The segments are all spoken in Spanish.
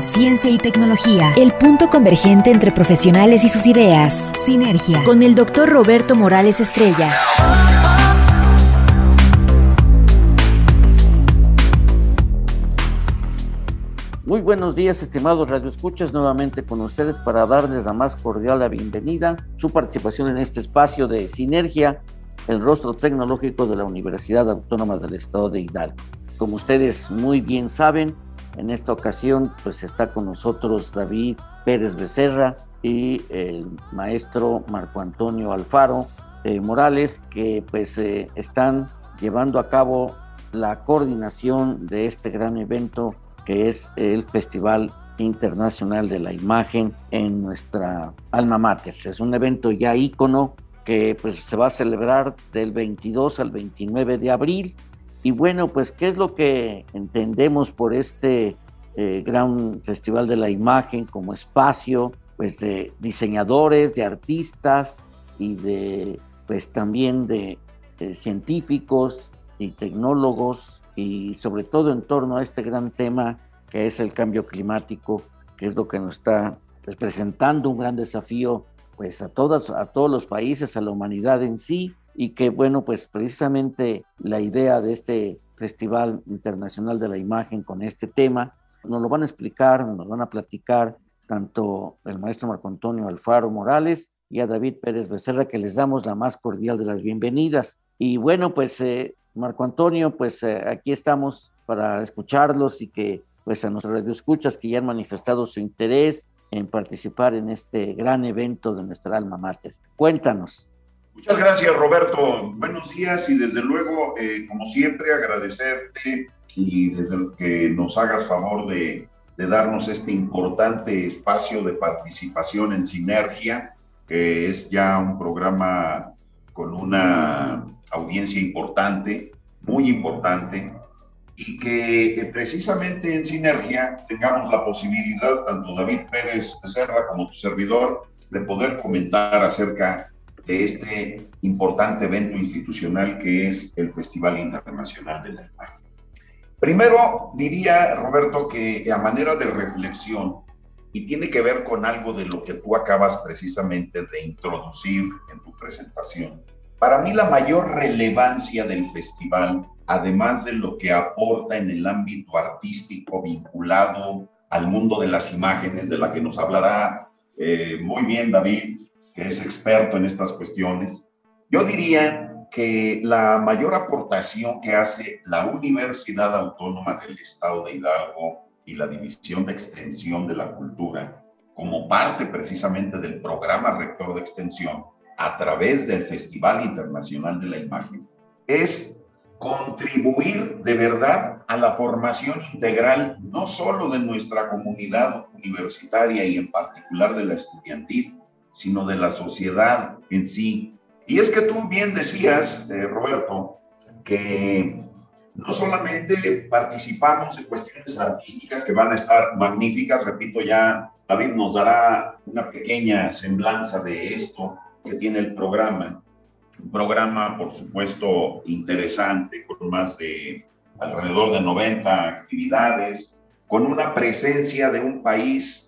Ciencia y tecnología, el punto convergente entre profesionales y sus ideas. Sinergia, con el doctor Roberto Morales Estrella. Muy buenos días, estimados radioescuchas, nuevamente con ustedes para darles la más cordial la bienvenida, su participación en este espacio de Sinergia, el rostro tecnológico de la Universidad Autónoma del Estado de Hidalgo. Como ustedes muy bien saben, en esta ocasión pues está con nosotros David Pérez Becerra y el maestro Marco Antonio Alfaro eh, Morales, que pues eh, están llevando a cabo la coordinación de este gran evento que es el Festival Internacional de la Imagen en nuestra alma mater. Es un evento ya ícono que pues, se va a celebrar del 22 al 29 de abril. Y bueno, pues, ¿qué es lo que entendemos por este eh, gran Festival de la Imagen como espacio pues, de diseñadores, de artistas y de, pues, también de científicos y tecnólogos y sobre todo en torno a este gran tema que es el cambio climático, que es lo que nos está presentando un gran desafío pues a todas a todos los países, a la humanidad en sí y que bueno, pues precisamente la idea de este Festival Internacional de la Imagen con este tema nos lo van a explicar, nos van a platicar tanto el maestro Marco Antonio Alfaro Morales y a David Pérez Becerra, que les damos la más cordial de las bienvenidas. Y bueno, pues eh, Marco Antonio, pues eh, aquí estamos para escucharlos y que pues a nuestros radioescuchas que ya han manifestado su interés en participar en este gran evento de nuestra alma mater. Cuéntanos. Muchas gracias, Roberto. Buenos días y desde luego, eh, como siempre, agradecerte y desde que nos hagas favor de, de darnos este importante espacio de participación en Sinergia, que es ya un programa con una audiencia importante, muy importante, y que precisamente en Sinergia tengamos la posibilidad, tanto David Pérez Serra como tu servidor, de poder comentar acerca de este importante evento institucional que es el Festival Internacional de la Imagen. Primero diría, Roberto, que a manera de reflexión, y tiene que ver con algo de lo que tú acabas precisamente de introducir en tu presentación, para mí la mayor relevancia del festival, además de lo que aporta en el ámbito artístico vinculado al mundo de las imágenes, de la que nos hablará eh, muy bien David, que es experto en estas cuestiones, yo diría que la mayor aportación que hace la Universidad Autónoma del Estado de Hidalgo y la División de Extensión de la Cultura, como parte precisamente del programa rector de extensión, a través del Festival Internacional de la Imagen es contribuir de verdad a la formación integral, no solo de nuestra comunidad universitaria y en particular de la estudiantil, sino de la sociedad en sí. Y es que tú bien decías, eh, Roberto, que no solamente participamos en cuestiones artísticas que van a estar magníficas, repito, ya David nos dará una pequeña semblanza de esto, que tiene el programa. Un programa, por supuesto, interesante, con más de alrededor de 90 actividades, con una presencia de un país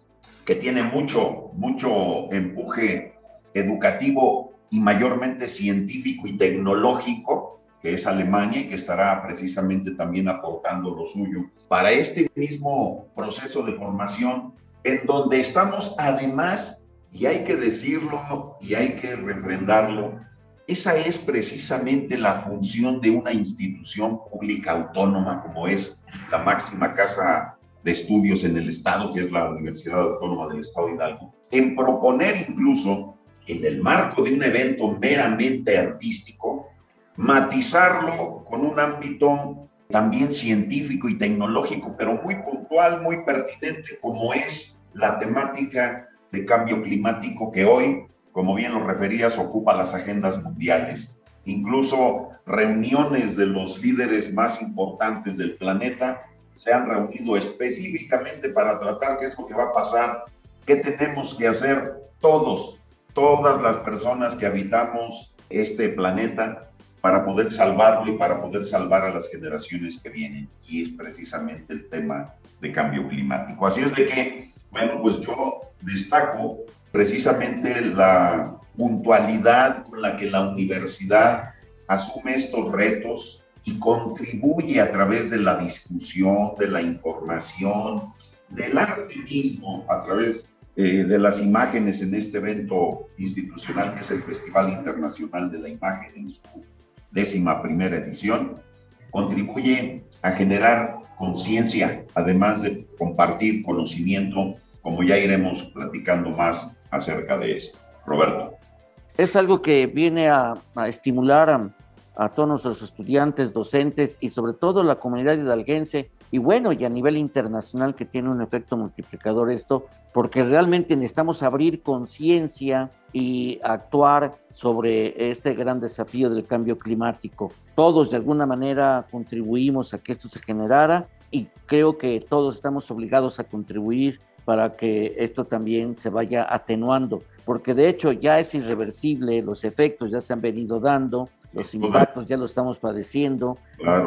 que tiene mucho, mucho empuje educativo y mayormente científico y tecnológico, que es Alemania y que estará precisamente también aportando lo suyo para este mismo proceso de formación, en donde estamos además y hay que decirlo y hay que refrendarlo, esa es precisamente la función de una institución pública autónoma como es la máxima casa de estudios en el Estado, que es la Universidad Autónoma del Estado de Hidalgo, en proponer incluso, en el marco de un evento meramente artístico, matizarlo con un ámbito también científico y tecnológico, pero muy puntual, muy pertinente, como es la temática de cambio climático que hoy, como bien lo referías, ocupa las agendas mundiales. Incluso reuniones de los líderes más importantes del planeta se han reunido específicamente para tratar qué es lo que va a pasar, qué tenemos que hacer todos, todas las personas que habitamos este planeta para poder salvarlo y para poder salvar a las generaciones que vienen. Y es precisamente el tema de cambio climático. Así es de que, bueno, pues yo destaco precisamente la puntualidad con la que la universidad asume estos retos y contribuye a través de la discusión, de la información, del arte mismo, a través eh, de las imágenes en este evento institucional que es el Festival Internacional de la Imagen en su décima primera edición, contribuye a generar conciencia, además de compartir conocimiento, como ya iremos platicando más acerca de esto. Roberto. Es algo que viene a, estimular a, a, todos los estudiantes, docentes y sobre todo la comunidad hidalguense y bueno, y a nivel internacional que tiene un efecto multiplicador esto, porque realmente necesitamos abrir conciencia y actuar sobre este gran desafío del cambio climático. Todos de alguna manera contribuimos a que esto se generara y creo que todos estamos obligados a contribuir para que esto también se vaya atenuando, porque de hecho ya es irreversible, los efectos ya se han venido dando, los impactos ya lo estamos padeciendo,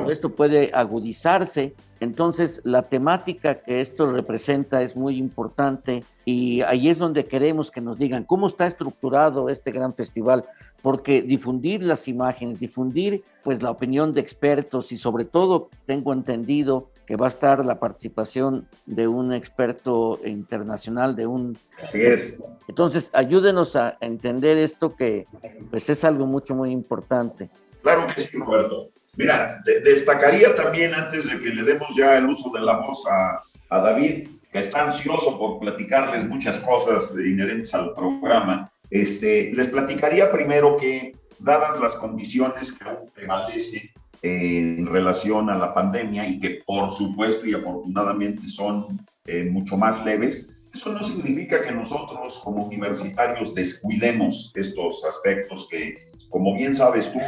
esto puede agudizarse, entonces la temática que esto representa es muy importante y ahí es donde queremos que nos digan cómo está estructurado este gran festival, porque difundir las imágenes, difundir pues la opinión de expertos y sobre todo tengo entendido que va a estar la participación de un experto internacional, de un... Así es. Entonces, ayúdenos a entender esto que pues es algo mucho, muy importante. Claro que sí, Roberto. Mira, destacaría también antes de que le demos ya el uso de la voz a, a David, que está ansioso por platicarles muchas cosas inherentes al programa, este, les platicaría primero que, dadas las condiciones que aún prevalecen en relación a la pandemia y que por supuesto y afortunadamente son eh, mucho más leves, eso no significa que nosotros como universitarios descuidemos estos aspectos que, como bien sabes tú,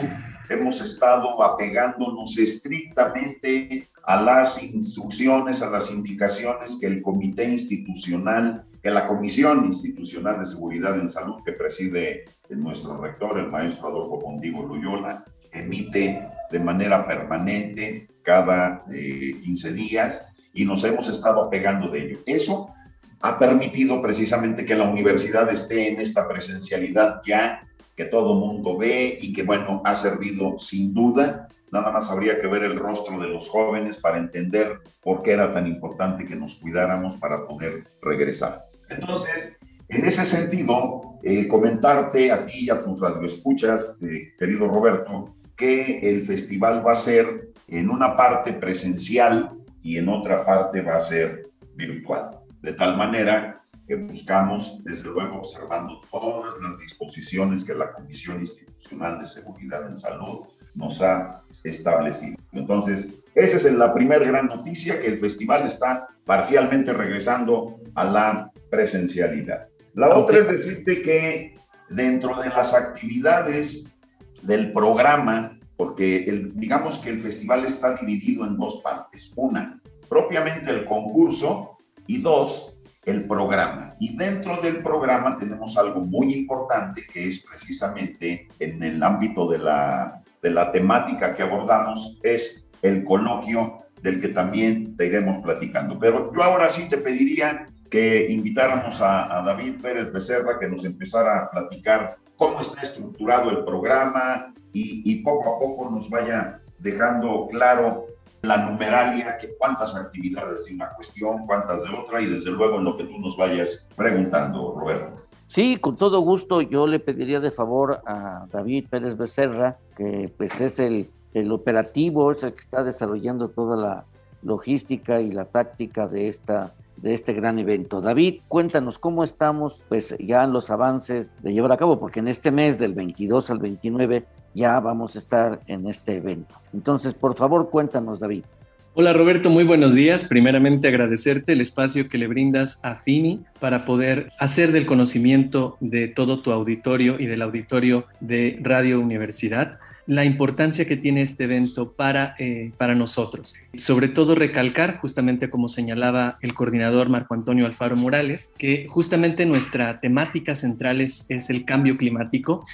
hemos estado apegándonos estrictamente a las instrucciones, a las indicaciones que el comité institucional, que la Comisión Institucional de Seguridad en Salud que preside nuestro rector, el maestro Adolfo Pondigo Loyola, emite de manera permanente cada 15 eh, días y nos hemos estado apegando de ello. Eso ha permitido precisamente que la universidad esté en esta presencialidad ya que todo mundo ve y que, bueno, ha servido sin duda. Nada más habría que ver el rostro de los jóvenes para entender por qué era tan importante que nos cuidáramos para poder regresar. Entonces, en ese sentido, eh, comentarte a ti y a tus radioescuchas, eh, querido Roberto, que el festival va a ser en una parte presencial y en otra parte va a ser virtual. De tal manera que buscamos, desde luego, observando todas las disposiciones que la Comisión Institucional de Seguridad en Salud nos ha establecido. Entonces, esa es la primera gran noticia, que el festival está parcialmente regresando a la presencialidad. La otra es decirte que dentro de las actividades del programa, porque digamos que el festival está dividido en dos partes. Una, propiamente el concurso y dos, el programa. Y dentro del programa tenemos algo muy importante que es precisamente en el ámbito de la, de la temática que abordamos, es el coloquio del que también te iremos platicando. Pero yo ahora sí te pediría que invitáramos a, a David Pérez Becerra que nos empezara a platicar cómo está estructurado el programa y, poco a poco nos vaya dejando claro la numeralia, que cuántas actividades de una cuestión, cuántas de otra, y desde luego en lo que tú nos vayas preguntando, Roberto. Sí, con todo gusto, yo le pediría de favor a David Pérez Becerra, que pues es el, el operativo, es el que está desarrollando toda la logística y la táctica de esta de este gran evento. David, cuéntanos cómo estamos pues ya los avances de llevar a cabo, porque en este mes del 22 al 29 ya vamos a estar en este evento. Entonces, por favor, cuéntanos, David. Hola Roberto, muy buenos días. Primeramente agradecerte el espacio que le brindas a Fini para poder hacer del conocimiento de todo tu auditorio y del auditorio de Radio Universidad la importancia que tiene este evento para, eh, para nosotros. Sobre todo recalcar, justamente como señalaba el coordinador Marco Antonio Alfaro Morales, que justamente nuestra temática central es, el cambio climático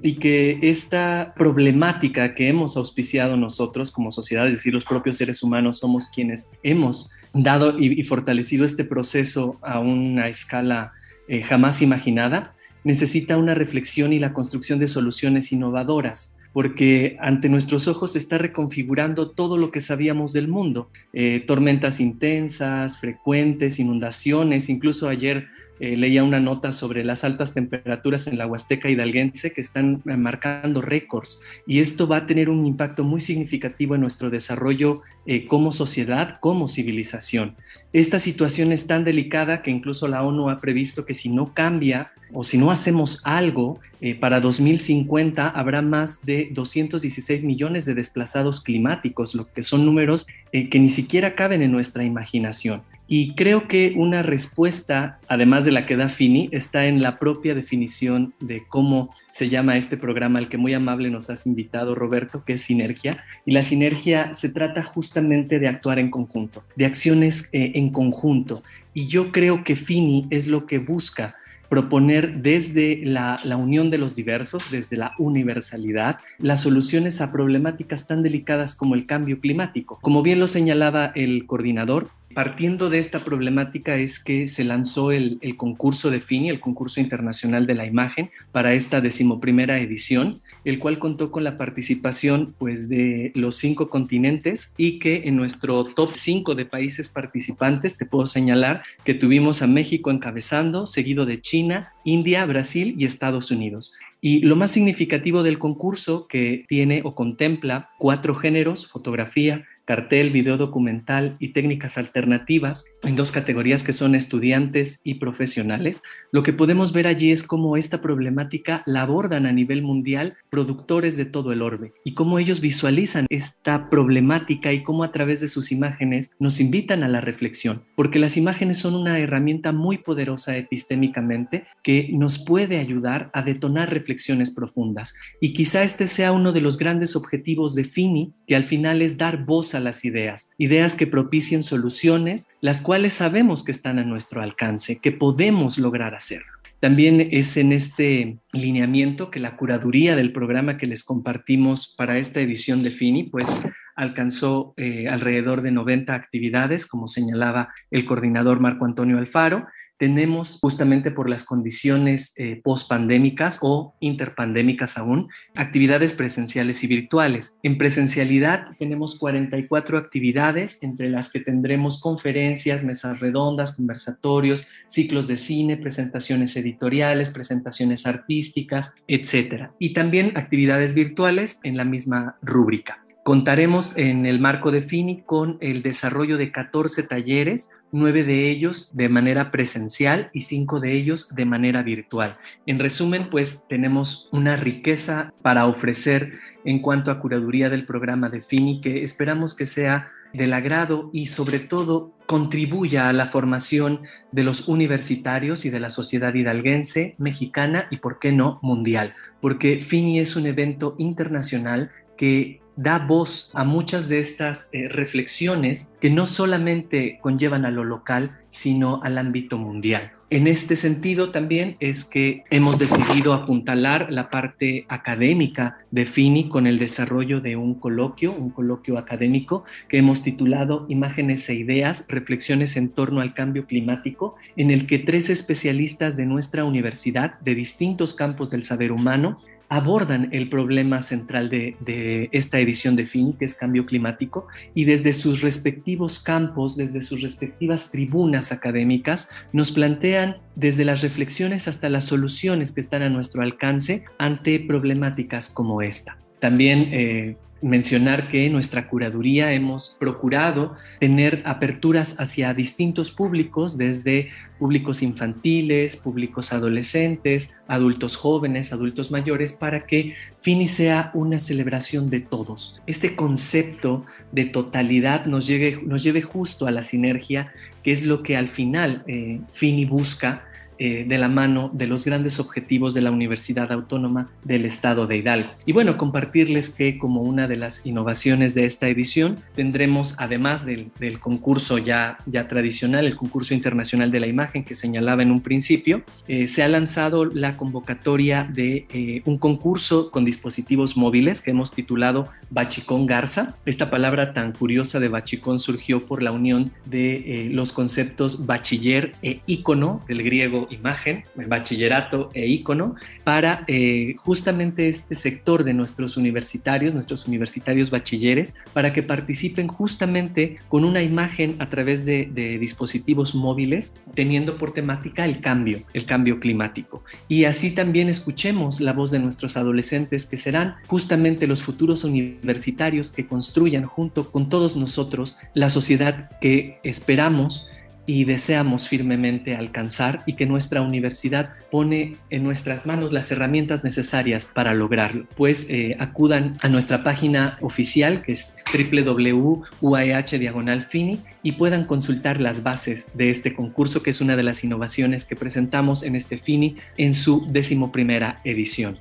y que esta problemática que hemos auspiciado nosotros como sociedad, es decir, los propios seres humanos somos quienes hemos dado y, fortalecido este proceso a una escala eh, jamás imaginada, necesita una reflexión y la construcción de soluciones innovadoras porque ante nuestros ojos se está reconfigurando todo lo que sabíamos del mundo. Eh, tormentas intensas, frecuentes, inundaciones, incluso ayer eh, leía una nota sobre las altas temperaturas en la Huasteca hidalguense que están eh, marcando récords y esto va a tener un impacto muy significativo en nuestro desarrollo eh, como sociedad, como civilización. Esta situación es tan delicada que incluso la ONU ha previsto que si no cambia o si no hacemos algo, para 2050 habrá más de 216 millones de desplazados climáticos, lo que son números que ni siquiera caben en nuestra imaginación. Y creo que una respuesta, además de la que da Fini, está en la propia definición de cómo se llama este programa al que muy amable nos has invitado, Roberto, que es sinergia. Y la sinergia se trata justamente de actuar en conjunto, de acciones eh, en conjunto. Y yo creo que Fini es lo que busca proponer desde la, la, unión de los diversos, desde la universalidad, las soluciones a problemáticas tan delicadas como el cambio climático. Como bien lo señalaba el coordinador, Partiendo de esta problemática es que se lanzó el, concurso de FINI, el concurso internacional de la imagen, para esta decimoprimera edición, el cual contó con la participación pues, de los cinco continentes y que en nuestro top 5 de países participantes te puedo señalar que tuvimos a México encabezando, seguido de China, India, Brasil y Estados Unidos. Y lo más significativo del concurso, que tiene o contempla cuatro géneros, fotografía, cartel, video documental y técnicas alternativas en dos categorías que son estudiantes y profesionales, lo que podemos ver allí es cómo esta problemática la abordan a nivel mundial productores de todo el orbe y cómo ellos visualizan esta problemática y cómo a través de sus imágenes nos invitan a la reflexión, porque las imágenes son una herramienta muy poderosa epistémicamente que nos puede ayudar a detonar reflexiones profundas. Y quizá este sea uno de los grandes objetivos de Fini, que al final es dar voz a las ideas, ideas que propicien soluciones, las cuales sabemos que están a nuestro alcance, que podemos lograr hacerlo. También es en este lineamiento que la curaduría del programa que les compartimos para esta edición de FINI, pues alcanzó eh, alrededor de 90 actividades, como señalaba el coordinador Marco Antonio Alfaro, tenemos justamente por las condiciones eh, post-pandémicas o interpandémicas aún, actividades presenciales y virtuales. En presencialidad tenemos 44 actividades, entre las que tendremos conferencias, mesas redondas, conversatorios, ciclos de cine, presentaciones editoriales, presentaciones artísticas, etc. Y también actividades virtuales en la misma rúbrica. Contaremos en el marco de FINI con el desarrollo de 14 talleres, nueve de ellos de manera presencial y cinco de ellos de manera virtual. En resumen, pues tenemos una riqueza para ofrecer en cuanto a curaduría del programa de FINI que esperamos que sea del agrado y sobre todo contribuya a la formación de los universitarios y de la sociedad hidalguense, mexicana y, por qué no, mundial, porque FINI es un evento internacional que da voz a muchas de estas eh, reflexiones que no solamente conllevan a lo local, sino al ámbito mundial. En este sentido también es que hemos decidido apuntalar la parte académica de FINI con el desarrollo de un coloquio, un coloquio académico que hemos titulado Imágenes e Ideas, Reflexiones en torno al cambio climático, en el que tres especialistas de nuestra universidad de distintos campos del saber humano abordan el problema central de, esta edición de FINI, que es cambio climático, y desde sus respectivos campos, desde sus respectivas tribunas académicas, nos plantean desde las reflexiones hasta las soluciones que están a nuestro alcance ante problemáticas como esta. También eh, mencionar que nuestra curaduría hemos procurado tener aperturas hacia distintos públicos, desde públicos infantiles, públicos adolescentes, adultos jóvenes, adultos mayores, para que Fini sea una celebración de todos. Este concepto de totalidad nos lleve, nos lleve justo a la sinergia, que es lo que al final eh, Fini busca eh, de la mano de los grandes objetivos de la Universidad Autónoma del Estado de Hidalgo. Y bueno, compartirles que como una de las innovaciones de esta edición tendremos, además del, concurso ya, ya tradicional, el concurso internacional de la imagen que señalaba en un principio, eh, se ha lanzado la convocatoria de eh, un concurso con dispositivos móviles que hemos titulado Bachicón Garza. Esta palabra tan curiosa de bachicón surgió por la unión de los conceptos bachiller e ícono del griego imagen, bachillerato e icono, para eh, justamente este sector de nuestros universitarios, nuestros universitarios bachilleres, para que participen justamente con una imagen a través de, de dispositivos móviles, teniendo por temática el cambio, el cambio climático. Y así también escuchemos la voz de nuestros adolescentes, que serán justamente los futuros universitarios que construyan junto con todos nosotros la sociedad que esperamos y deseamos firmemente alcanzar y que nuestra universidad pone en nuestras manos las herramientas necesarias para lograrlo. Pues eh, acudan a nuestra página oficial que es www.uah diagonal fini y puedan consultar las bases de este concurso que es una de las innovaciones que presentamos en este FINI en su decimoprimera edición.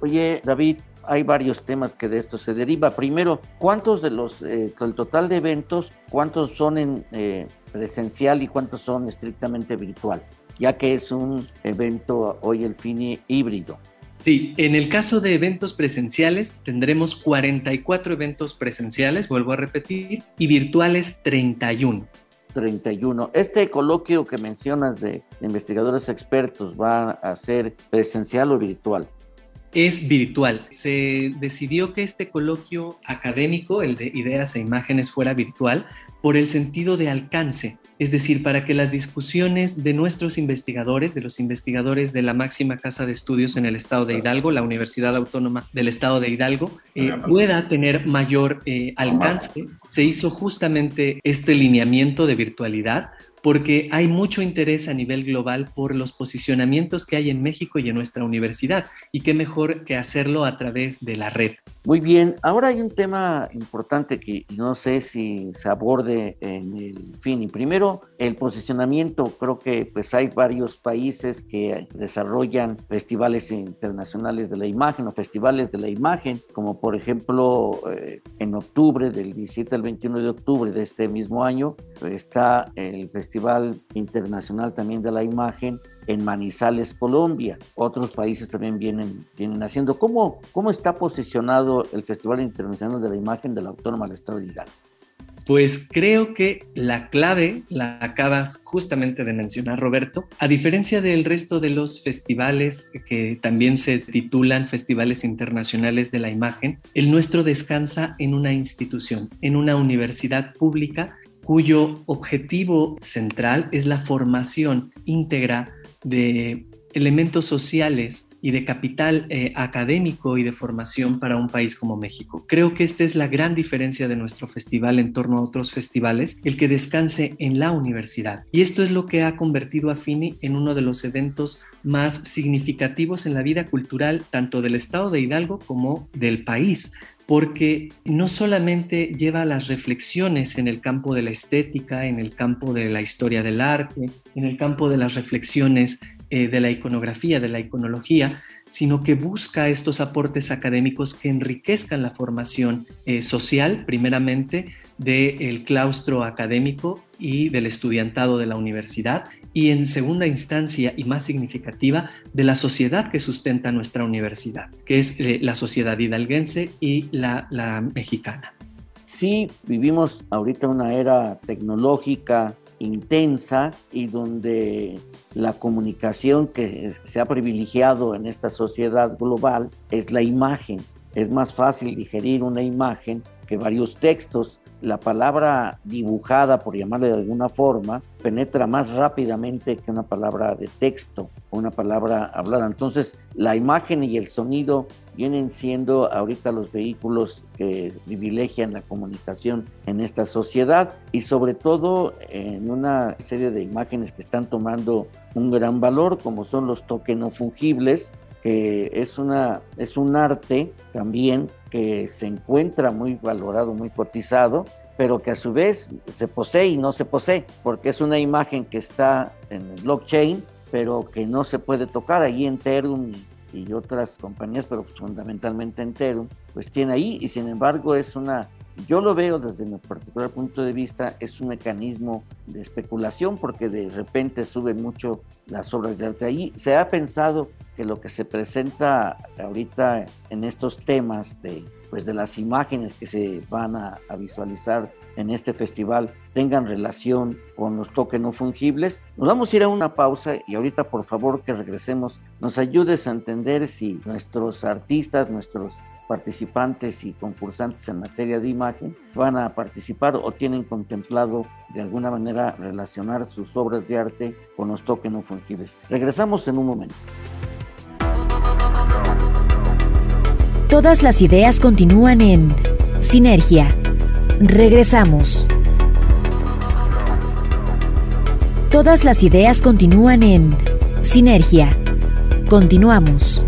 Oye, David, hay varios temas que de esto se deriva. Primero, ¿cuántos de los, eh, total de eventos, cuántos son en eh, presencial y cuántos son estrictamente virtual? Ya que es un evento hoy el FINI híbrido. Sí, en el caso de eventos presenciales tendremos 44 eventos presenciales, vuelvo a repetir, y virtuales 31. 31. Este coloquio que mencionas de investigadores expertos va a ser presencial o virtual es virtual. Se decidió que este coloquio académico, el de ideas e imágenes, fuera virtual por el sentido de alcance, es decir, para que las discusiones de nuestros investigadores, de los investigadores de la máxima casa de estudios en el estado de Hidalgo, la Universidad Autónoma del estado de Hidalgo, eh, pueda tener mayor eh, alcance, se hizo justamente este lineamiento de virtualidad porque hay mucho interés a nivel global por los posicionamientos que hay en México y en nuestra universidad, y qué mejor que hacerlo a través de la red. Muy bien, ahora hay un tema importante que no sé si se aborde en el FINI. Primero, el posicionamiento, creo que pues hay varios países que desarrollan festivales internacionales de la imagen o festivales de la imagen, como por ejemplo eh, en octubre, del 17 al 21 de octubre de este mismo año, está el Festival Internacional también de la Imagen en Manizales, Colombia. Otros países también vienen, vienen haciendo. ¿Cómo, ¿Cómo está posicionado el Festival Internacional de la Imagen de la Autónoma del Estado de Hidalgo? Pues creo que la clave la acabas justamente de mencionar, Roberto. A diferencia del resto de los festivales que también se titulan Festivales Internacionales de la Imagen, el nuestro descansa en una institución, en una universidad pública cuyo objetivo central es la formación íntegra de elementos sociales y de capital eh, académico y de formación para un país como México. Creo que esta es la gran diferencia de nuestro festival en torno a otros festivales, el que descanse en la universidad. Y esto es lo que ha convertido a FINI en uno de los eventos más significativos en la vida cultural tanto del estado de Hidalgo como del país porque no solamente lleva las reflexiones en el campo de la estética, en el campo de la historia del arte, en el campo de las reflexiones eh, de la iconografía, de la iconología, sino que busca estos aportes académicos que enriquezcan la formación eh, social, primeramente, del claustro académico y del estudiantado de la universidad, y en segunda instancia y más significativa, de la sociedad que sustenta nuestra universidad, que es eh, la sociedad hidalguense y la, la mexicana. Sí, vivimos ahorita una era tecnológica intensa y donde la comunicación que se ha privilegiado en esta sociedad global es la imagen. Es más fácil digerir una imagen que varios textos la palabra dibujada, por llamarle de alguna forma, penetra más rápidamente que una palabra de texto o una palabra hablada. Entonces, la imagen y el sonido vienen siendo ahorita los vehículos que privilegian la comunicación en esta sociedad y sobre todo en una serie de imágenes que están tomando un gran valor como son los tokens fungibles que es una es un arte también que se encuentra muy valorado muy cotizado pero que a su vez se posee y no se posee, porque es una imagen que está en el blockchain, pero que no se puede tocar. Ahí Ethereum y otras compañías, pero fundamentalmente Ethereum, pues tiene ahí y sin embargo es una, yo lo veo desde mi particular punto de vista, es un mecanismo de especulación porque de repente suben mucho las obras de arte ahí. Se ha pensado que lo que se presenta ahorita en estos temas de pues de las imágenes que se van a, visualizar en este festival tengan relación con los toques no fungibles. Nos vamos a ir a una pausa y ahorita por favor que regresemos nos ayudes a entender si nuestros artistas, nuestros participantes y concursantes en materia de imagen van a participar o tienen contemplado de alguna manera relacionar sus obras de arte con los toques no fungibles. Regresamos en un momento. Todas las ideas continúan en Sinergia. Regresamos. Todas las ideas continúan en Sinergia. Continuamos.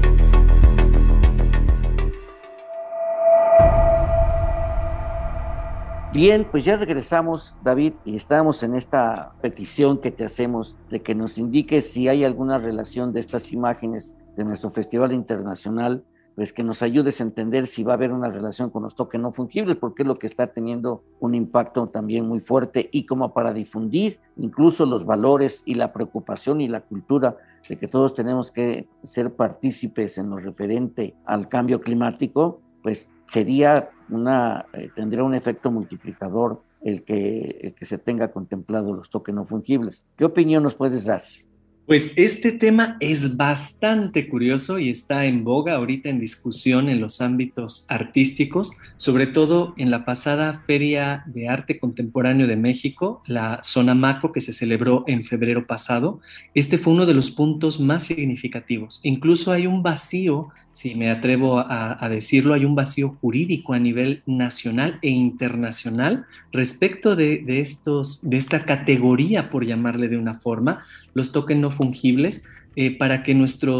Bien, pues ya regresamos, David, y estamos en esta petición que te hacemos de que nos indiques si hay alguna relación de estas imágenes de nuestro Festival Internacional pues que nos ayudes a entender si va a haber una relación con los toques no fungibles, porque es lo que está teniendo un impacto también muy fuerte y como para difundir incluso los valores y la preocupación y la cultura de que todos tenemos que ser partícipes en lo referente al cambio climático, pues sería una, eh, tendría un efecto multiplicador el que, el que se tenga contemplado los toques no fungibles. ¿Qué opinión nos puedes dar? Pues este tema es bastante curioso y está en boga ahorita en discusión en los ámbitos artísticos, sobre todo en la pasada Feria de Arte Contemporáneo de México, la Sonamaco, que se celebró en febrero pasado. Este fue uno de los puntos más significativos. Incluso hay un vacío si me atrevo a, decirlo, hay un vacío jurídico a nivel nacional e internacional respecto de, estos, de esta categoría, por llamarle de una forma, los tokens no fungibles. Eh, para que nuestra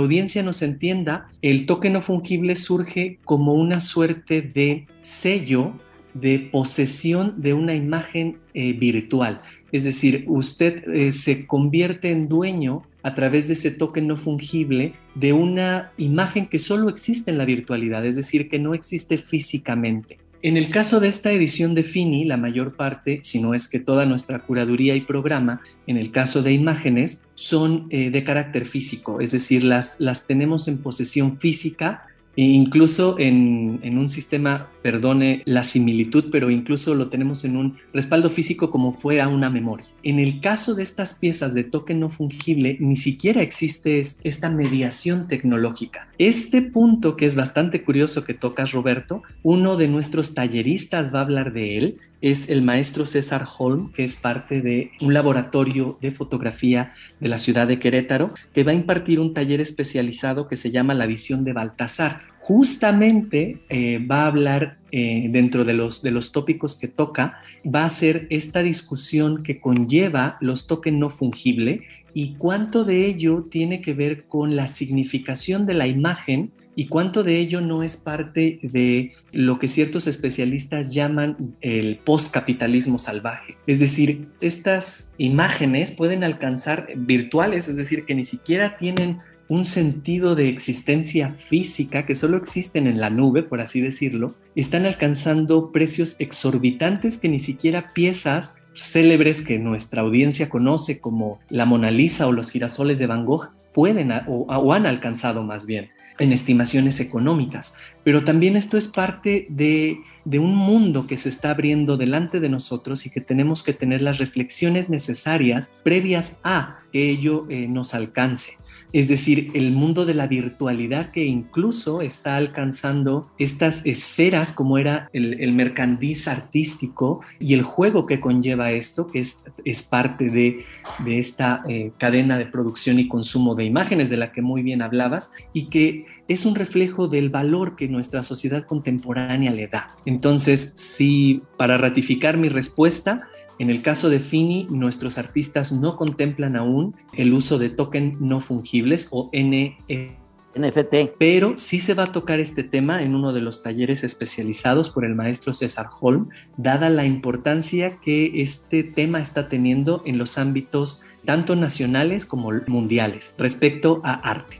audiencia nos entienda, el token no fungible surge como una suerte de sello de posesión de una imagen eh, virtual. Es decir, usted eh, se convierte en dueño a través de ese token no fungible de una imagen que solo existe en la virtualidad, es decir, que no existe físicamente. En el caso de esta edición de Fini, la mayor parte, si no es que toda nuestra curaduría y programa, en el caso de imágenes, son eh, de carácter físico, es decir, las, las tenemos en posesión física e incluso en, un sistema, perdone la similitud, pero incluso lo tenemos en un respaldo físico como fuera una memoria. En el caso de estas piezas de token no fungible, ni siquiera existe esta mediación tecnológica. Este punto que es bastante curioso que tocas, Roberto, uno de nuestros talleristas va a hablar de él, es el maestro César Holm, que es parte de un laboratorio de fotografía de la ciudad de Querétaro, que va a impartir un taller especializado que se llama La visión de Baltasar. Justamente eh, va a hablar eh, dentro de los, de los tópicos que toca, va a ser esta discusión que conlleva los tokens no fungible y cuánto de ello tiene que ver con la significación de la imagen y cuánto de ello no es parte de lo que ciertos especialistas llaman el postcapitalismo salvaje. Es decir, estas imágenes pueden alcanzar virtuales, es decir, que ni siquiera tienen un sentido de existencia física que solo existen en la nube, por así decirlo, están alcanzando precios exorbitantes que ni siquiera piezas célebres que nuestra audiencia conoce como la Mona Lisa o los girasoles de Van Gogh pueden o, han alcanzado más bien en estimaciones económicas. Pero también esto es parte de, un mundo que se está abriendo delante de nosotros y que tenemos que tener las reflexiones necesarias previas a que ello eh, nos alcance. Es decir, el mundo de la virtualidad que incluso está alcanzando estas esferas como era el, el mercandiz artístico y el juego que conlleva esto, que es, parte de, de esta eh, cadena de producción y consumo de imágenes de la que muy bien hablabas y que es un reflejo del valor que nuestra sociedad contemporánea le da. Entonces, sí, para ratificar mi respuesta, en el caso de Fini, nuestros artistas no contemplan aún el uso de token no fungibles o NFT, pero sí se va a tocar este tema en uno de los talleres especializados por el maestro César Holm, dada la importancia que este tema está teniendo en los ámbitos tanto nacionales como mundiales respecto a arte.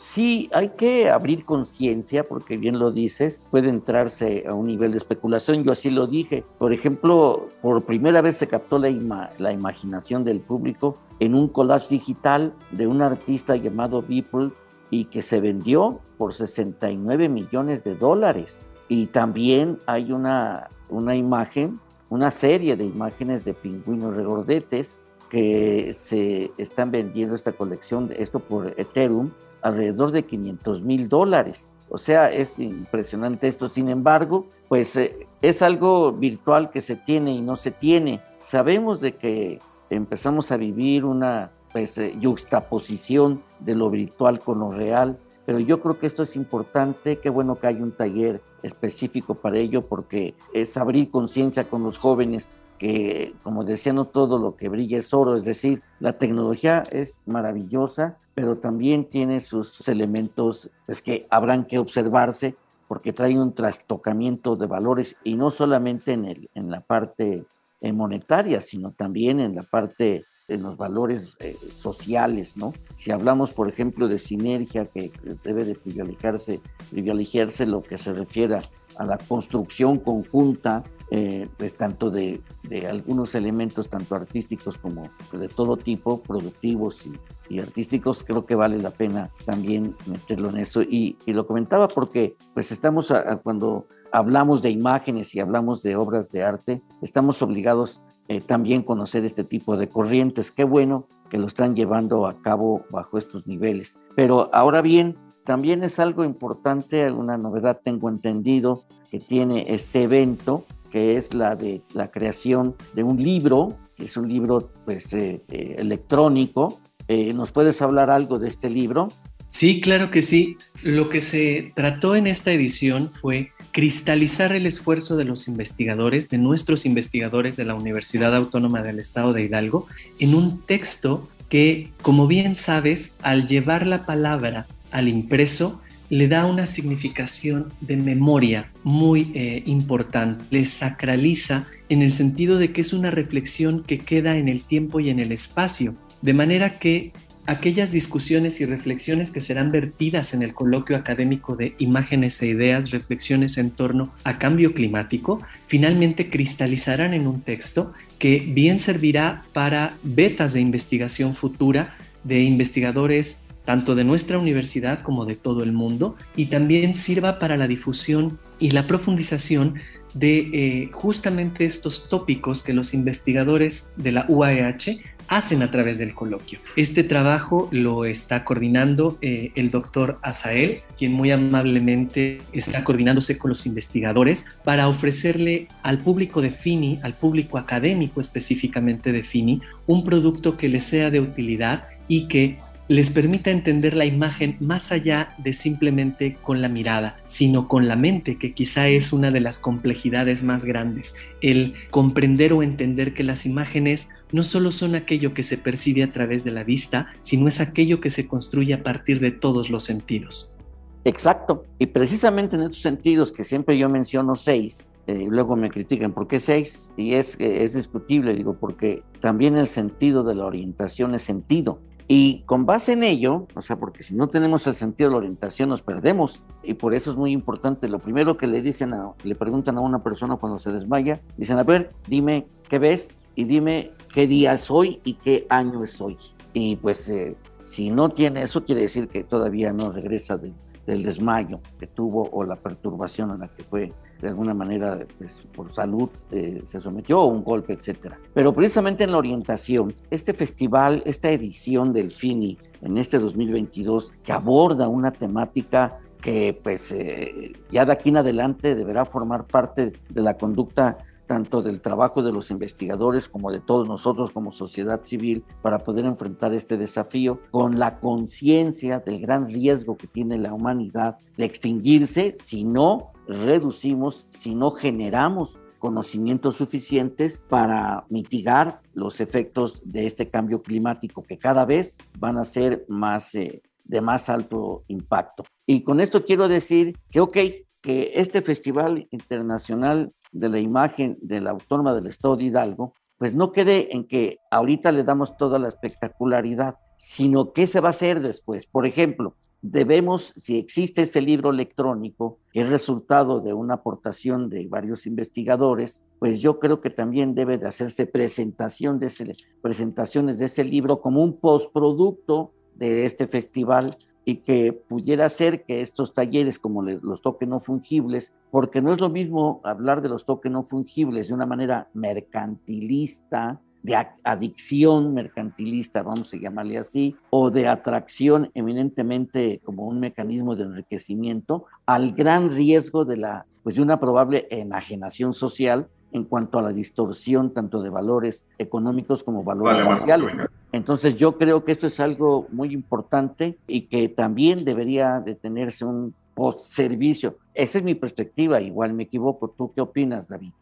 Sí, hay que abrir conciencia, porque bien lo dices, puede entrarse a un nivel de especulación, yo así lo dije. Por ejemplo, por primera vez se captó la, la imaginación del público en un collage digital de un artista llamado Beeple y que se vendió por 69 millones de dólares. Y también hay una, una imagen, una serie de imágenes de pingüinos regordetes que se están vendiendo esta colección, esto por Ethereum, alrededor de 500 mil dólares. O sea, es impresionante esto. Sin embargo, pues eh, es algo virtual que se tiene y no se tiene. Sabemos de que empezamos a vivir una pues, eh, juxtaposición de lo virtual con lo real, pero yo creo que esto es importante. Qué bueno que hay un taller específico para ello porque es abrir conciencia con los jóvenes que, como decía, no todo lo que brilla es oro, es decir, la tecnología es maravillosa, pero también tiene sus elementos pues, que habrán que observarse porque trae un trastocamiento de valores y no solamente en, el, en la parte eh, monetaria, sino también en la parte en los valores eh, sociales, ¿no? Si hablamos, por ejemplo, de sinergia, que debe de privilegiarse, privilegiarse lo que se refiere a la construcción conjunta, eh, pues tanto de, algunos elementos, tanto artísticos como de todo tipo, productivos y, artísticos, creo que vale la pena también meterlo en eso. Y, lo comentaba porque pues estamos, cuando hablamos de imágenes y hablamos de obras de arte, estamos obligados eh, también a conocer este tipo de corrientes. Qué bueno que lo están llevando a cabo bajo estos niveles. Pero ahora bien, también es algo importante, una novedad tengo entendido que tiene este evento, que es la de la creación de un libro, que es un libro pues, eh, eh, electrónico. Eh, ¿Nos puedes hablar algo de este libro? Sí, claro que sí. Lo que se trató en esta edición fue cristalizar el esfuerzo de los investigadores, de nuestros investigadores de la Universidad Autónoma del Estado de Hidalgo, en un texto que, como bien sabes, al llevar la palabra al impreso, le da una significación de memoria muy eh, importante, le sacraliza en el sentido de que es una reflexión que queda en el tiempo y en el espacio, de manera que aquellas discusiones y reflexiones que serán vertidas en el coloquio académico de imágenes e ideas, reflexiones en torno a cambio climático, finalmente cristalizarán en un texto que bien servirá para vetas de investigación futura de investigadores tanto de nuestra universidad como de todo el mundo, y también sirva para la difusión y la profundización de eh, justamente estos tópicos que los investigadores de la UAEH hacen a través del coloquio. Este trabajo lo está coordinando eh, el doctor Asael, quien muy amablemente está coordinándose con los investigadores para ofrecerle al público de FINI, al público académico específicamente de FINI, un producto que le sea de utilidad y que les permita entender la imagen más allá de simplemente con la mirada, sino con la mente, que quizá es una de las complejidades más grandes, el comprender o entender que las imágenes no solo son aquello que se percibe a través de la vista, sino es aquello que se construye a partir de todos los sentidos. Exacto, y precisamente en estos sentidos que siempre yo menciono seis, eh, luego me critican, ¿por qué seis? Y es, es discutible, digo, porque también el sentido de la orientación es sentido. Y con base en ello, o sea, porque si no tenemos el sentido de la orientación nos perdemos. Y por eso es muy importante. Lo primero que le dicen, a, le preguntan a una persona cuando se desmaya, dicen, a ver, dime qué ves y dime qué día es hoy y qué año es hoy. Y pues eh, si no tiene eso, quiere decir que todavía no regresa del del desmayo que tuvo o la perturbación a la que fue de alguna manera pues, por salud eh, se sometió a un golpe, etcétera. Pero precisamente en la orientación, este festival, esta edición del FINI en este 2022 que aborda una temática que pues eh, ya de aquí en adelante deberá formar parte de la conducta tanto del trabajo de los investigadores como de todos nosotros como sociedad civil para poder enfrentar este desafío con la conciencia del gran riesgo que tiene la humanidad de extinguirse si no reducimos, si no generamos conocimientos suficientes para mitigar los efectos de este cambio climático que cada vez van a ser más eh, de más alto impacto. Y con esto quiero decir que, ok, que este Festival Internacional de la Imagen de la Autónoma del Estado de Hidalgo, pues no quede en que ahorita le damos toda la espectacularidad, sino qué se va a hacer después. Por ejemplo, debemos, si existe ese libro electrónico, es resultado de una aportación de varios investigadores, pues yo creo que también debe de hacerse presentación de ese, presentaciones de ese libro como un postproducto de este festival y que pudiera ser que estos talleres como los toques no fungibles, porque no es lo mismo hablar de los toques no fungibles de una manera mercantilista, de adicción mercantilista, vamos a llamarle así, o de atracción eminentemente como un mecanismo de enriquecimiento, al gran riesgo de, la, pues de una probable enajenación social en cuanto a la distorsión tanto de valores económicos como valores sociales. Entonces yo creo que esto es algo muy importante y que también debería de tenerse un servicio. Esa es mi perspectiva, igual me equivoco. ¿Tú qué opinas, David?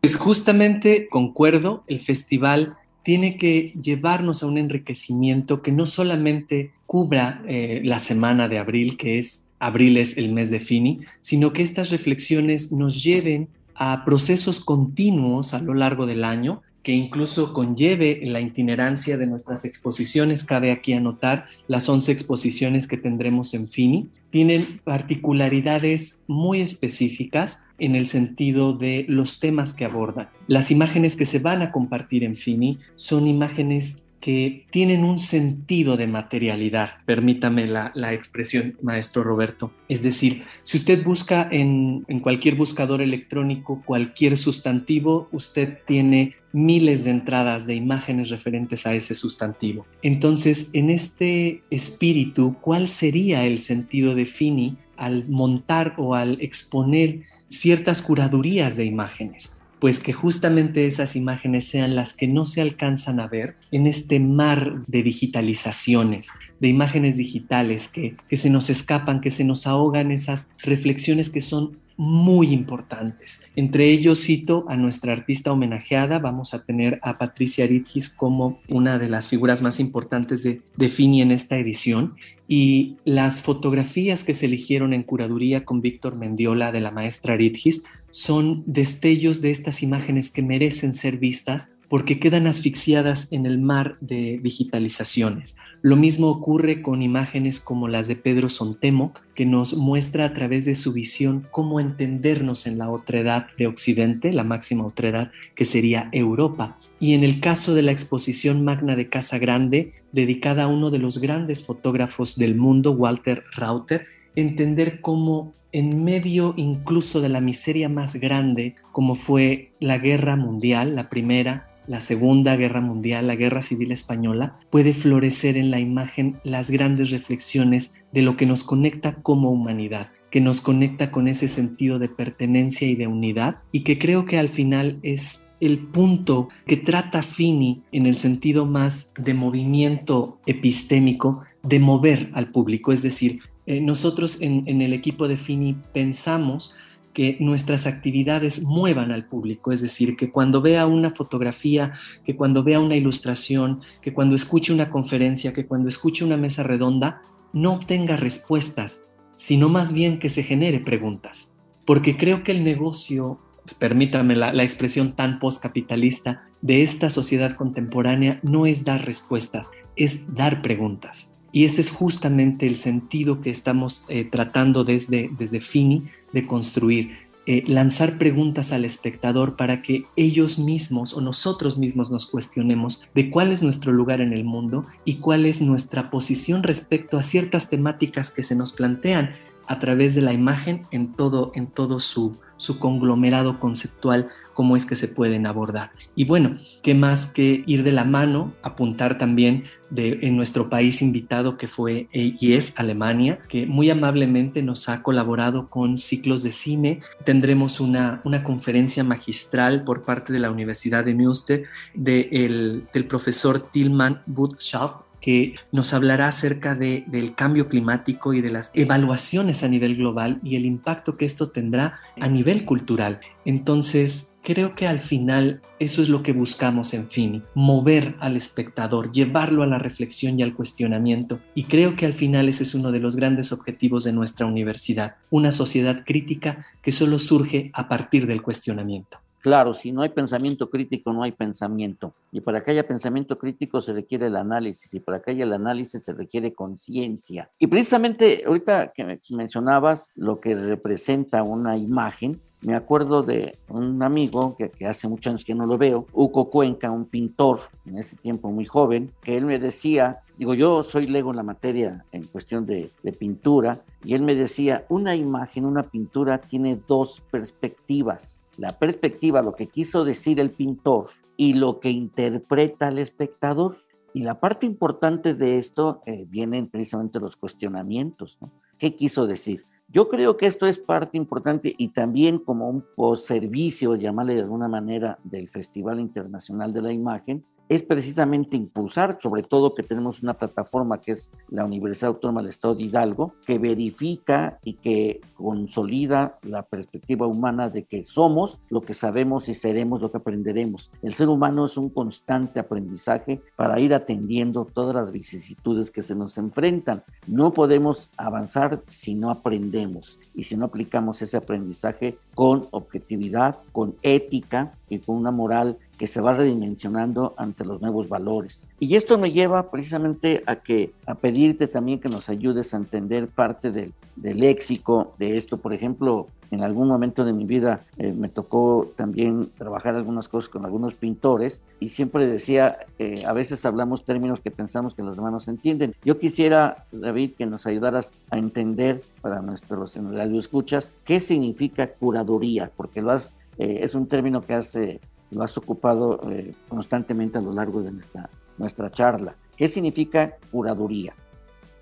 Pues justamente concuerdo, el festival tiene que llevarnos a un enriquecimiento que no solamente cubra eh, la semana de abril, que es abril es el mes de Fini, sino que estas reflexiones nos lleven a procesos continuos a lo largo del año que incluso conlleve la itinerancia de nuestras exposiciones. Cabe aquí anotar las 11 exposiciones que tendremos en FINI. Tienen particularidades muy específicas en el sentido de los temas que abordan. Las imágenes que se van a compartir en FINI son imágenes que tienen un sentido de materialidad, permítame la, expresión, maestro Roberto. Es decir, si usted busca en, en cualquier buscador electrónico cualquier sustantivo, usted tiene miles de entradas de imágenes referentes a ese sustantivo. Entonces, en este espíritu, ¿cuál sería el sentido de Fini al montar o al exponer ciertas curadurías de imágenes? Pues que justamente esas imágenes sean las que no se alcanzan a ver en este mar de digitalizaciones, de imágenes digitales que, que se nos escapan, que se nos ahogan esas reflexiones que son muy importantes. Entre ellos cito a nuestra artista homenajeada, vamos a tener a Patricia Ritgis como una de las figuras más importantes de, de Fini en esta edición y las fotografías que se eligieron en curaduría con Víctor Mendiola de la maestra Ritgis son destellos de estas imágenes que merecen ser vistas porque quedan asfixiadas en el mar de digitalizaciones. Lo mismo ocurre con imágenes como las de Pedro Sontemo, que nos muestra a través de su visión cómo entendernos en la otredad de Occidente, la máxima otredad que sería Europa. Y en el caso de la exposición magna de Casa Grande, dedicada a uno de los grandes fotógrafos del mundo, Walter Rauter, entender cómo en medio incluso de la miseria más grande, como fue la guerra mundial, la primera, la Segunda Guerra Mundial, la Guerra Civil Española, puede florecer en la imagen las grandes reflexiones de lo que nos conecta como humanidad, que nos conecta con ese sentido de pertenencia y de unidad, y que creo que al final es el punto que trata Fini en el sentido más de movimiento epistémico, de mover al público. Es decir, eh, nosotros en, el equipo de Fini pensamos que nuestras actividades muevan al público, es decir, que cuando vea una fotografía, que cuando vea una ilustración, que cuando escuche una conferencia, que cuando escuche una mesa redonda, no obtenga respuestas, sino más bien que se genere preguntas. Porque creo que el negocio, pues, permítame la, la expresión tan postcapitalista, de esta sociedad contemporánea no es dar respuestas, es dar preguntas. Y ese es justamente el sentido que estamos eh, tratando desde, desde Fini de construir. Eh, lanzar preguntas al espectador para que ellos mismos o nosotros mismos nos cuestionemos de cuál es nuestro lugar en el mundo y cuál es nuestra posición respecto a ciertas temáticas que se nos plantean a través de la imagen en todo, en todo su, su conglomerado conceptual cómo es que se pueden abordar. Y bueno, ¿qué más que ir de la mano, apuntar también de en nuestro país invitado que fue y es Alemania, que muy amablemente nos ha colaborado con ciclos de cine. Tendremos una, una conferencia magistral por parte de la Universidad de Münster de del profesor Tilman Butschaft, que nos hablará acerca de, del cambio climático y de las evaluaciones a nivel global y el impacto que esto tendrá a nivel cultural. Entonces, creo que al final eso es lo que buscamos en Fini, mover al espectador, llevarlo a la reflexión y al cuestionamiento. Y creo que al final ese es uno de los grandes objetivos de nuestra universidad, una sociedad crítica que solo surge a partir del cuestionamiento. Claro, si no hay pensamiento crítico, no hay pensamiento. Y para que haya pensamiento crítico se requiere el análisis, y para que haya el análisis se requiere conciencia. Y precisamente ahorita que mencionabas lo que representa una imagen, me acuerdo de un amigo que, hace muchos años que no lo veo, Hugo Cuenca, un pintor, en ese tiempo muy joven, que él me decía, digo, yo soy lego en la materia en cuestión de, pintura, y él me decía, una imagen, una pintura tiene dos perspectivas la perspectiva, lo que quiso decir el pintor y lo que interpreta el espectador. Y la parte importante de esto eh, vienen precisamente los cuestionamientos. ¿Qué quiso decir? Yo creo que esto es parte importante y también como un servicio, llamarle de alguna manera, del Festival Internacional de la Imagen, es precisamente impulsar, sobre todo que tenemos una plataforma que es la Universidad Autónoma del Estado de Hidalgo, que verifica y que consolida la perspectiva humana de que somos lo que sabemos y seremos lo que aprenderemos. El ser humano es un constante aprendizaje para ir atendiendo todas las vicisitudes que se nos enfrentan. No podemos avanzar si no aprendemos y si no aplicamos ese aprendizaje con objetividad, con ética y con una moral que se va redimensionando ante los nuevos valores. Y esto me lleva precisamente a que a pedirte también que nos ayudes a entender parte del, léxico de esto. Por ejemplo, en algún momento de mi vida eh, me tocó también trabajar algunas cosas con algunos pintores y siempre decía, eh, a veces hablamos términos que pensamos que los demás no entienden. Yo quisiera, David, que nos ayudaras a entender para nuestros en radio escuchas qué significa curaduría, porque lo has, eh, es un término que hace lo has ocupado eh, constantemente a lo largo de nuestra, nuestra charla. ¿Qué significa curaduría?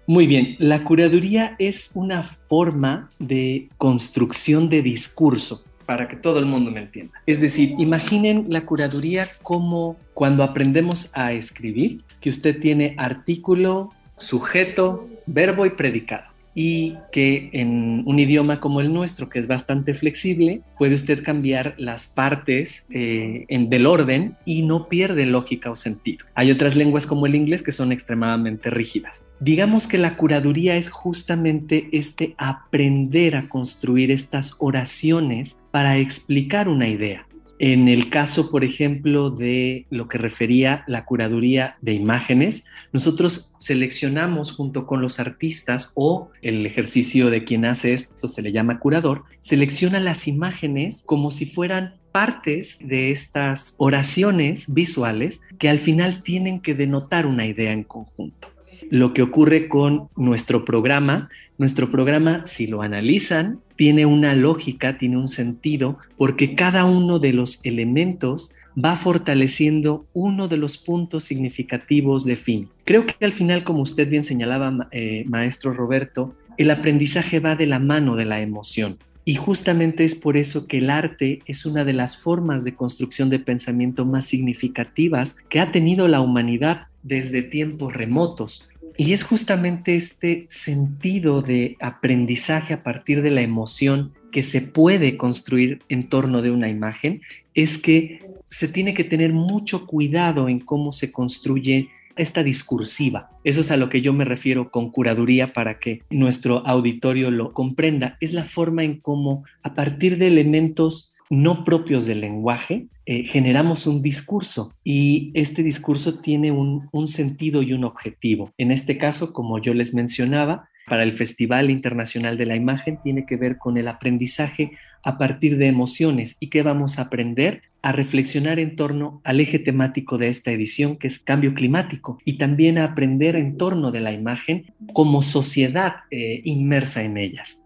Muy bien, la curaduría es una forma de construcción de discurso para que todo el mundo me entienda. Es decir, imaginen la curaduría como cuando aprendemos a escribir, que usted tiene artículo, sujeto, verbo y predicado y que en un idioma como el nuestro, que es bastante flexible, puede usted cambiar las partes eh, del orden y no pierde lógica o sentido. Hay otras lenguas como el inglés que son extremadamente rígidas. Digamos que la curaduría es justamente este aprender a construir estas oraciones para explicar una idea. En el caso, por ejemplo, de lo que refería la curaduría de imágenes, nosotros seleccionamos junto con los artistas o el ejercicio de quien hace esto se le llama curador, selecciona las imágenes como si fueran partes de estas oraciones visuales que al final tienen que denotar una idea en conjunto. Lo que ocurre con nuestro programa, nuestro programa, si lo analizan, tiene una lógica, tiene un sentido, porque cada uno de los elementos va fortaleciendo uno de los puntos significativos de fin. Creo que al final, como usted bien señalaba, eh, maestro Roberto, el aprendizaje va de la mano de la emoción. Y justamente es por eso que el arte es una de las formas de construcción de pensamiento más significativas que ha tenido la humanidad desde tiempos remotos. Y es justamente este sentido de aprendizaje a partir de la emoción que se puede construir en torno de una imagen, es que se tiene que tener mucho cuidado en cómo se construye esta discursiva. Eso es a lo que yo me refiero con curaduría para que nuestro auditorio lo comprenda. Es la forma en cómo a partir de elementos no propios del lenguaje, eh, generamos un discurso y este discurso tiene un, sentido y un objetivo. En este caso, como yo les mencionaba, para el Festival Internacional de la Imagen tiene que ver con el aprendizaje a partir de emociones y qué vamos a aprender a reflexionar en torno al eje temático de esta edición que es cambio climático y también a aprender en torno de la imagen como sociedad eh, inmersa en ellas.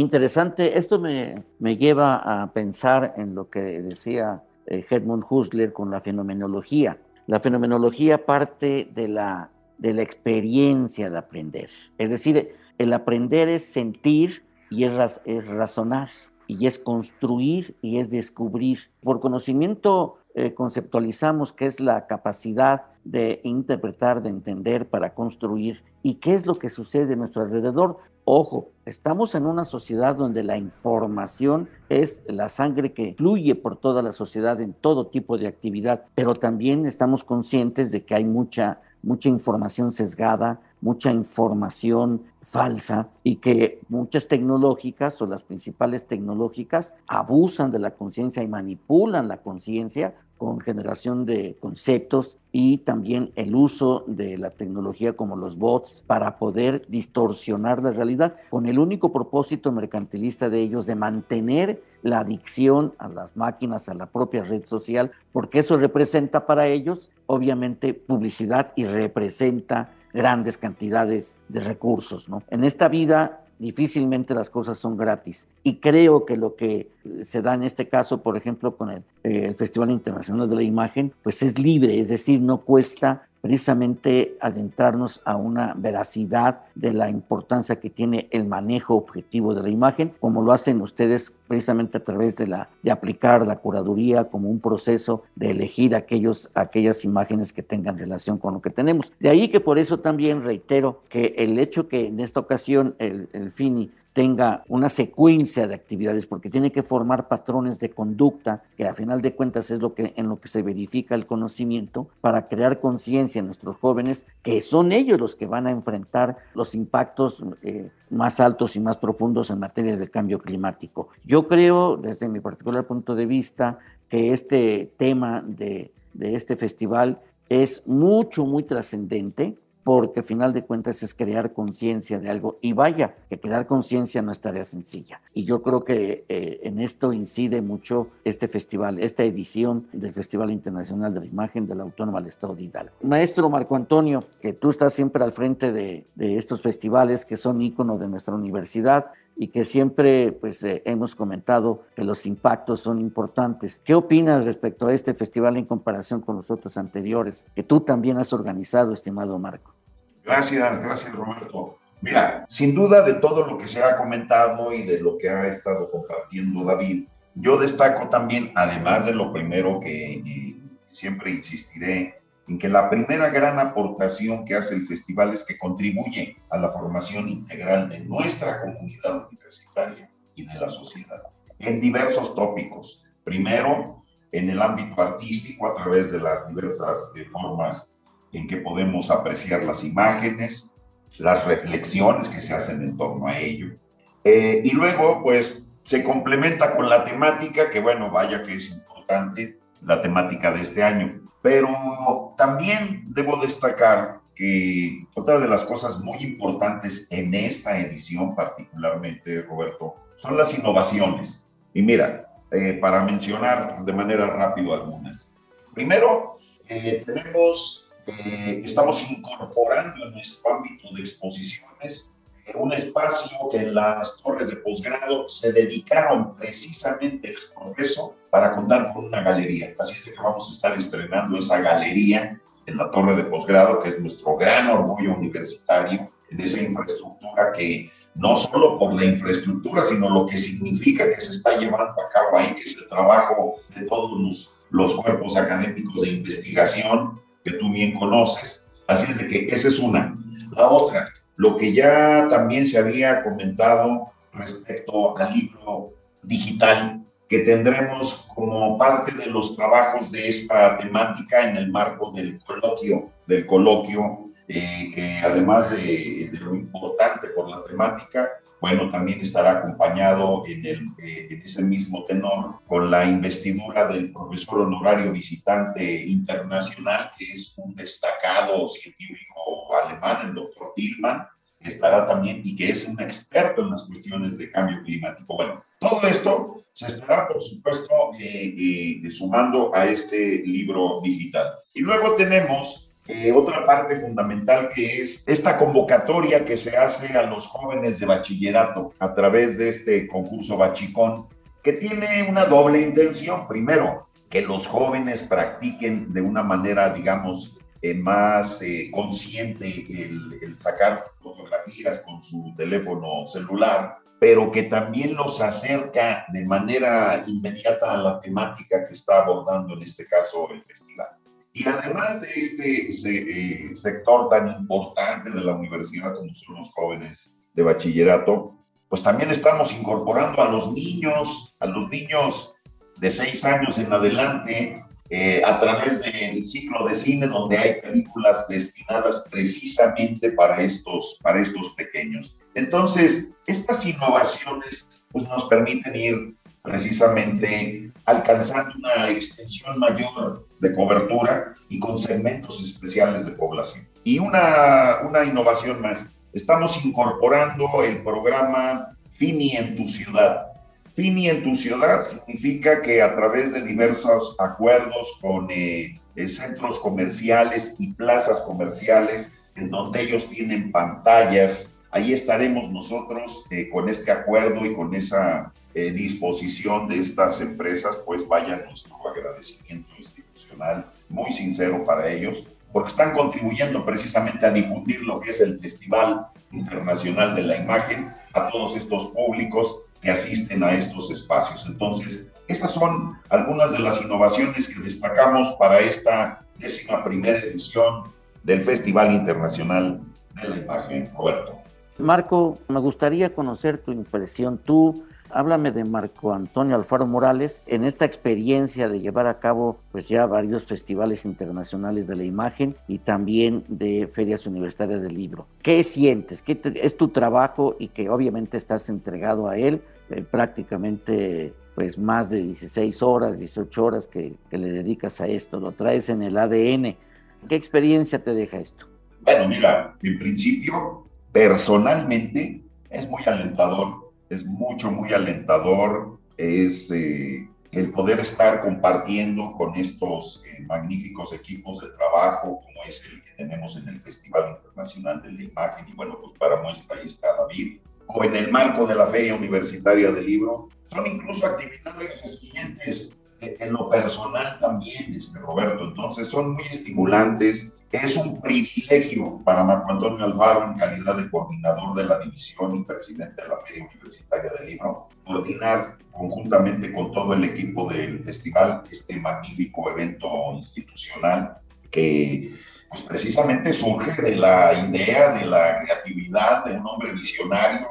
Interesante. Esto me, me, lleva a pensar en lo que decía eh, Edmund Husserl con la fenomenología. La fenomenología parte de la, de la experiencia de aprender. Es decir, el aprender es sentir y es, es razonar, y es construir y es descubrir. Por conocimiento eh, conceptualizamos qué es la capacidad de interpretar, de entender para construir y qué es lo que sucede a nuestro alrededor. Ojo, estamos en una sociedad donde la información es la sangre que fluye por toda la sociedad en todo tipo de actividad, pero también estamos conscientes de que hay mucha mucha información sesgada, mucha información falsa y que muchas tecnológicas o las principales tecnológicas abusan de la conciencia y manipulan la conciencia con generación de conceptos y también el uso de la tecnología como los bots para poder distorsionar la realidad con el único propósito mercantilista de ellos de mantener la adicción a las máquinas, a la propia red social, porque eso representa para ellos obviamente publicidad y representa grandes cantidades de recursos. ¿no? En esta vida difícilmente las cosas son gratis. Y creo que lo que se da en este caso, por ejemplo, con el, el, Festival Internacional de la Imagen, pues es libre, es decir, no cuesta precisamente adentrarnos a una veracidad de la importancia que tiene el manejo objetivo de la imagen, como lo hacen ustedes precisamente a través de, la, de aplicar la curaduría como un proceso de elegir aquellos, aquellas imágenes que tengan relación con lo que tenemos. De ahí que por eso también reitero que el hecho que en esta ocasión el, el FINI tenga una secuencia de actividades, porque tiene que formar patrones de conducta, que a final de cuentas es lo que, en lo que se verifica el conocimiento, para crear conciencia en nuestros jóvenes, que son ellos los que van a enfrentar los impactos eh, más altos y más profundos en materia de cambio climático. Yo creo, desde mi particular punto de vista, que este tema de, de este festival es mucho, muy trascendente porque al final de cuentas es crear conciencia de algo. Y vaya, que crear conciencia no es tarea sencilla. Y yo creo que eh, en esto incide mucho este festival, esta edición del Festival Internacional de la Imagen de la Autónoma del Estado de Hidalgo. Maestro Marco Antonio, que tú estás siempre al frente de, de estos festivales que son íconos de nuestra universidad, y que siempre pues eh, hemos comentado que los impactos son importantes. ¿Qué opinas respecto a este festival en comparación con los otros anteriores que tú también has organizado, estimado Marco? Gracias, gracias Roberto. Mira, sin duda de todo lo que se ha comentado y de lo que ha estado compartiendo David, yo destaco también, además de lo primero que eh, siempre insistiré, en que la primera gran aportación que hace el festival es que contribuye a la formación integral de nuestra comunidad universitaria y de la sociedad en diversos tópicos. Primero, en el ámbito artístico, a través de las diversas eh, formas en que podemos apreciar las imágenes, las reflexiones que se hacen en torno a ello. Eh, y luego, pues, se complementa con la temática, que bueno, vaya que es importante, la temática de este año. Pero también debo destacar que otra de las cosas muy importantes en esta edición particularmente, Roberto, son las innovaciones. Y mira, eh, para mencionar de manera rápida algunas. Primero, eh, tenemos eh, estamos incorporando en nuestro ámbito de exposiciones un espacio que en las torres de posgrado se dedicaron precisamente ex profeso para contar con una galería. Así es que vamos a estar estrenando esa galería en la torre de posgrado, que es nuestro gran orgullo universitario, en esa infraestructura que no solo por la infraestructura, sino lo que significa que se está llevando a cabo ahí, que es el trabajo de todos los, los cuerpos académicos de investigación, que tú bien conoces. Así es de que esa es una. La otra, lo que ya también se había comentado respecto al libro digital que tendremos como parte de los trabajos de esta temática en el marco del coloquio, del coloquio, eh, que además de, de, lo importante por la temática, bueno, también estará acompañado en, el, eh, en ese mismo tenor con la investidura del profesor honorario visitante internacional, que es un destacado científico alemán, el doctor Tillman, que estará también y que es un experto en las cuestiones de cambio climático. Bueno, todo esto se estará, por supuesto, eh, eh, sumando a este libro digital. Y luego tenemos eh, otra parte fundamental que es esta convocatoria que se hace a los jóvenes de bachillerato a través de este concurso Bachicón, que tiene una doble intención. Primero, que los jóvenes practiquen de una manera, digamos, eh, más eh, consciente el, el sacar fotografías con su teléfono celular, pero que también los acerca de manera inmediata a la temática que está abordando en este caso el festival. Y además de este eh, sector tan importante de la universidad como son los jóvenes de bachillerato, pues también estamos incorporando a los niños, a los niños de seis años en adelante, eh, a través del ciclo de cine donde hay películas destinadas precisamente para estos, para estos pequeños. Entonces, estas innovaciones pues, nos permiten ir precisamente alcanzando una extensión mayor de cobertura y con segmentos especiales de población. Y una, una innovación más, estamos incorporando el programa FINI en tu ciudad. FINI en tu ciudad significa que a través de diversos acuerdos con eh, eh, centros comerciales y plazas comerciales, en donde ellos tienen pantallas, ahí estaremos nosotros eh, con este acuerdo y con esa eh, disposición de estas empresas, pues vaya nuestro agradecimiento institucional muy sincero para ellos, porque están contribuyendo precisamente a difundir lo que es el Festival Internacional de la Imagen a todos estos públicos que asisten a estos espacios. Entonces, esas son algunas de las innovaciones que destacamos para esta décima primera edición del Festival Internacional de la Imagen. Roberto. Marco, me gustaría conocer tu impresión. Tú Háblame de Marco Antonio Alfaro Morales en esta experiencia de llevar a cabo pues ya varios festivales internacionales de la imagen y también de ferias universitarias del libro. ¿Qué sientes? ¿Qué es tu trabajo y que obviamente estás entregado a él eh, prácticamente pues más de 16 horas, 18 horas que, que le dedicas a esto, lo traes en el ADN. ¿Qué experiencia te deja esto? Bueno, mira, en principio, personalmente es muy alentador es mucho, muy alentador, es eh, el poder estar compartiendo con estos eh, magníficos equipos de trabajo, como es el que tenemos en el Festival Internacional de la Imagen, y bueno, pues para muestra ahí está David, o en el marco de la Feria Universitaria del Libro, son incluso actividades siguientes eh, en lo personal también, este Roberto, entonces son muy estimulantes, es un privilegio para Marco Antonio Alfaro, en calidad de coordinador de la división y presidente de la Feria Universitaria del Libro, coordinar conjuntamente con todo el equipo del festival este magnífico evento institucional que pues precisamente surge de la idea, de la creatividad de un hombre visionario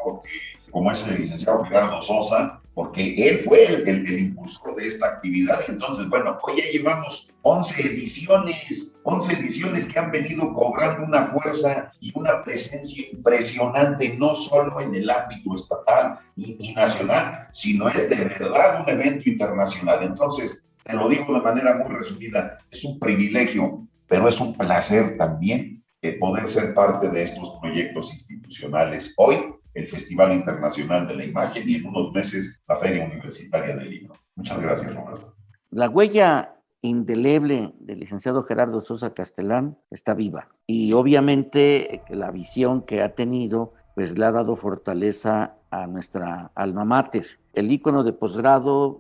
como es el licenciado Gerardo Sosa, porque él fue el, impulsor de esta actividad. Entonces, bueno, hoy ya llevamos 11 ediciones, 11 ediciones que han venido cobrando una fuerza y una presencia impresionante, no solo en el ámbito estatal y, y nacional, sino es de verdad un evento internacional. Entonces, te lo digo de manera muy resumida, es un privilegio, pero es un placer también eh, poder ser parte de estos proyectos institucionales. Hoy el Festival Internacional de la Imagen y en unos meses la Feria Universitaria del Libro. Muchas gracias, Roberto. La huella indeleble del licenciado Gerardo Sosa Castellán está viva y obviamente la visión que ha tenido pues le ha dado fortaleza a nuestra alma mater. El icono de posgrado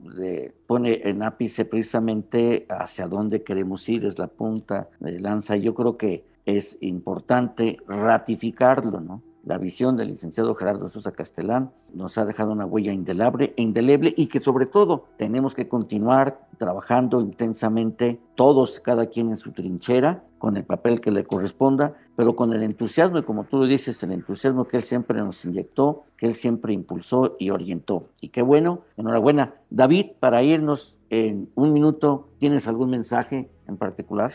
pone en ápice precisamente hacia dónde queremos ir, es la punta de lanza. Yo creo que es importante ratificarlo, ¿no? La visión del licenciado Gerardo Sosa Castellán nos ha dejado una huella indeleble, indeleble y que sobre todo tenemos que continuar trabajando intensamente todos, cada quien en su trinchera, con el papel que le corresponda, pero con el entusiasmo y como tú lo dices, el entusiasmo que él siempre nos inyectó, que él siempre impulsó y orientó. Y qué bueno, enhorabuena. David, para irnos en un minuto, ¿tienes algún mensaje en particular?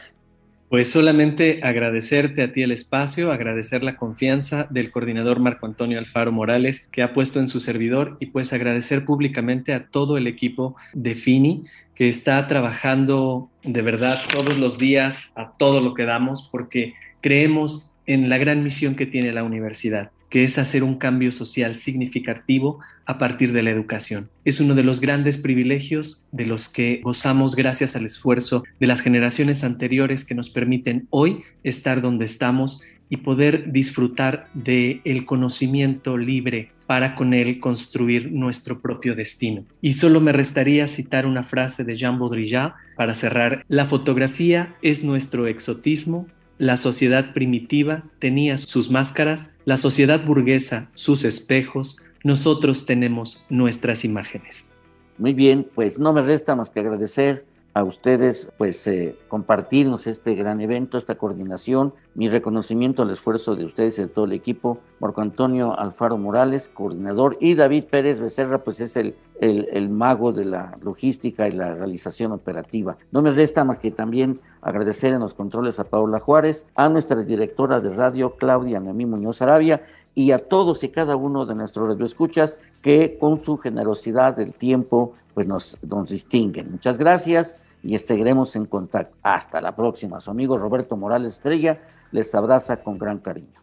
Pues solamente agradecerte a ti el espacio, agradecer la confianza del coordinador Marco Antonio Alfaro Morales que ha puesto en su servidor y pues agradecer públicamente a todo el equipo de FINI que está trabajando de verdad todos los días a todo lo que damos porque creemos en la gran misión que tiene la universidad que es hacer un cambio social significativo a partir de la educación. Es uno de los grandes privilegios de los que gozamos gracias al esfuerzo de las generaciones anteriores que nos permiten hoy estar donde estamos y poder disfrutar del el conocimiento libre para con él construir nuestro propio destino. Y solo me restaría citar una frase de Jean Baudrillard para cerrar. La fotografía es nuestro exotismo, la sociedad primitiva tenía sus máscaras, la sociedad burguesa sus espejos, nosotros tenemos nuestras imágenes. Muy bien, pues no me resta más que agradecer a ustedes pues eh, compartirnos este gran evento, esta coordinación, mi reconocimiento al esfuerzo de ustedes y de todo el equipo, Marco Antonio Alfaro Morales, coordinador, y David Pérez Becerra, pues es el, el, el, mago de la logística y la realización operativa. No me resta más que también agradecer en los controles a Paula Juárez, a nuestra directora de radio, Claudia Noemí Muñoz Arabia, y a todos y cada uno de nuestros radioescuchas que con su generosidad del tiempo pues nos, nos distinguen. Muchas gracias y seguiremos en contacto. Hasta la próxima. Su amigo Roberto Morales Estrella les abraza con gran cariño.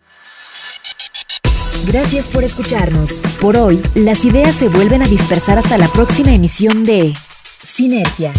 Gracias por escucharnos. Por hoy, las ideas se vuelven a dispersar hasta la próxima emisión de Sinergia